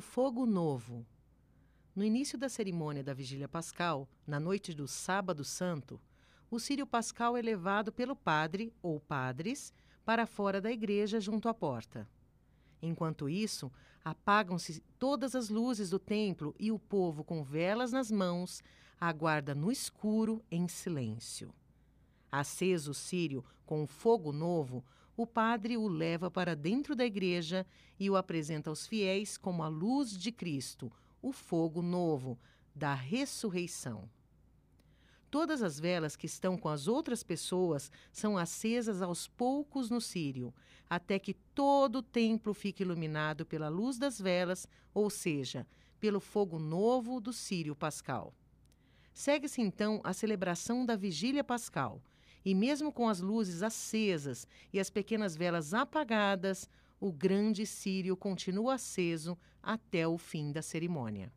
fogo novo. No início da cerimônia da Vigília Pascal, na noite do Sábado Santo, o círio pascal é levado pelo padre ou padres para fora da igreja junto à porta. Enquanto isso, apagam-se todas as luzes do templo e o povo, com velas nas mãos, aguarda no escuro em silêncio. Aceso o círio com um fogo novo, o padre o leva para dentro da igreja e o apresenta aos fiéis como a luz de Cristo, o fogo novo da ressurreição. Todas as velas que estão com as outras pessoas são acesas aos poucos no círio, até que todo o templo fique iluminado pela luz das velas, ou seja, pelo fogo novo do círio pascal. Segue-se então a celebração da vigília pascal, e mesmo com as luzes acesas e as pequenas velas apagadas, o grande círio continua aceso até o fim da cerimônia.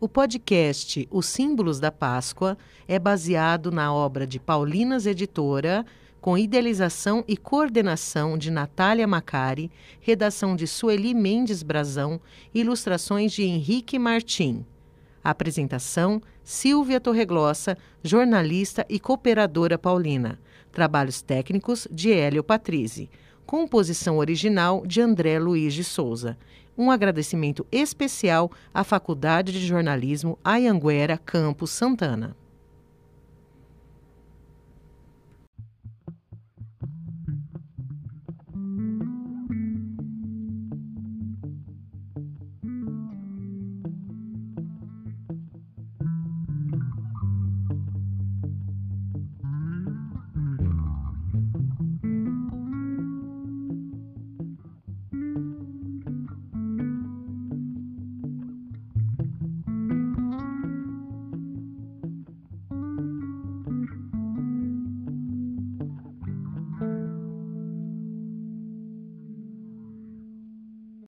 O podcast Os Símbolos da Páscoa é baseado na obra de Paulinas Editora, com idealização e coordenação de Natália Macari, redação de Sueli Mendes Brazão, ilustrações de Henrique Martim. Apresentação: Silvia Torreglossa, jornalista e cooperadora paulina. Trabalhos técnicos de Hélio Patrizzi. Composição original de André Luiz de Souza. Um agradecimento especial à Faculdade de Jornalismo Ayanguera Campos Santana.